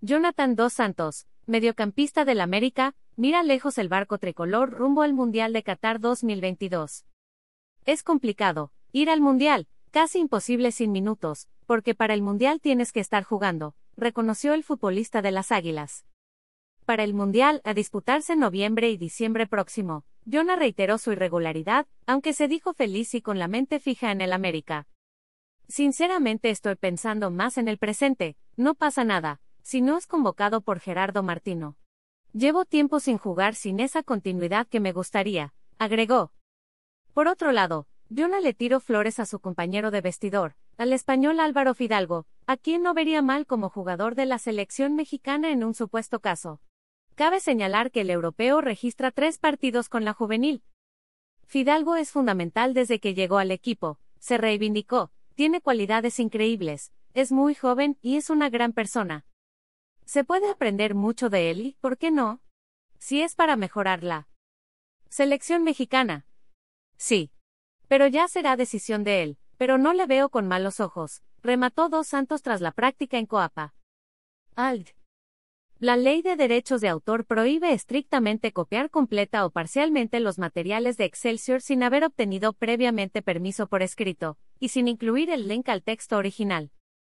Jonathan Dos Santos, mediocampista del América, mira lejos el barco tricolor rumbo al Mundial de Qatar 2022. Es complicado, ir al Mundial, casi imposible sin minutos, porque para el Mundial tienes que estar jugando, reconoció el futbolista de las Águilas. Para el Mundial, a disputarse en noviembre y diciembre próximo, Jonah reiteró su irregularidad, aunque se dijo feliz y con la mente fija en el América. Sinceramente estoy pensando más en el presente, no pasa nada, si no es convocado por Gerardo Martino. Llevo tiempo sin jugar sin esa continuidad que me gustaría, agregó. Por otro lado, Jonah le tiró flores a su compañero de vestidor, al español Álvaro Fidalgo, a quien no vería mal como jugador de la selección mexicana en un supuesto caso. Cabe señalar que el europeo registra tres partidos con la juvenil. Fidalgo es fundamental desde que llegó al equipo, se reivindicó, tiene cualidades increíbles, es muy joven y es una gran persona. Se puede aprender mucho de él y, ¿por qué no? Si es para mejorarla. Selección mexicana. Sí. Pero ya será decisión de él, pero no le veo con malos ojos, remató Dos Santos tras la práctica en Coapa. Ald. La ley de derechos de autor prohíbe estrictamente copiar completa o parcialmente los materiales de Excelsior sin haber obtenido previamente permiso por escrito, y sin incluir el link al texto original.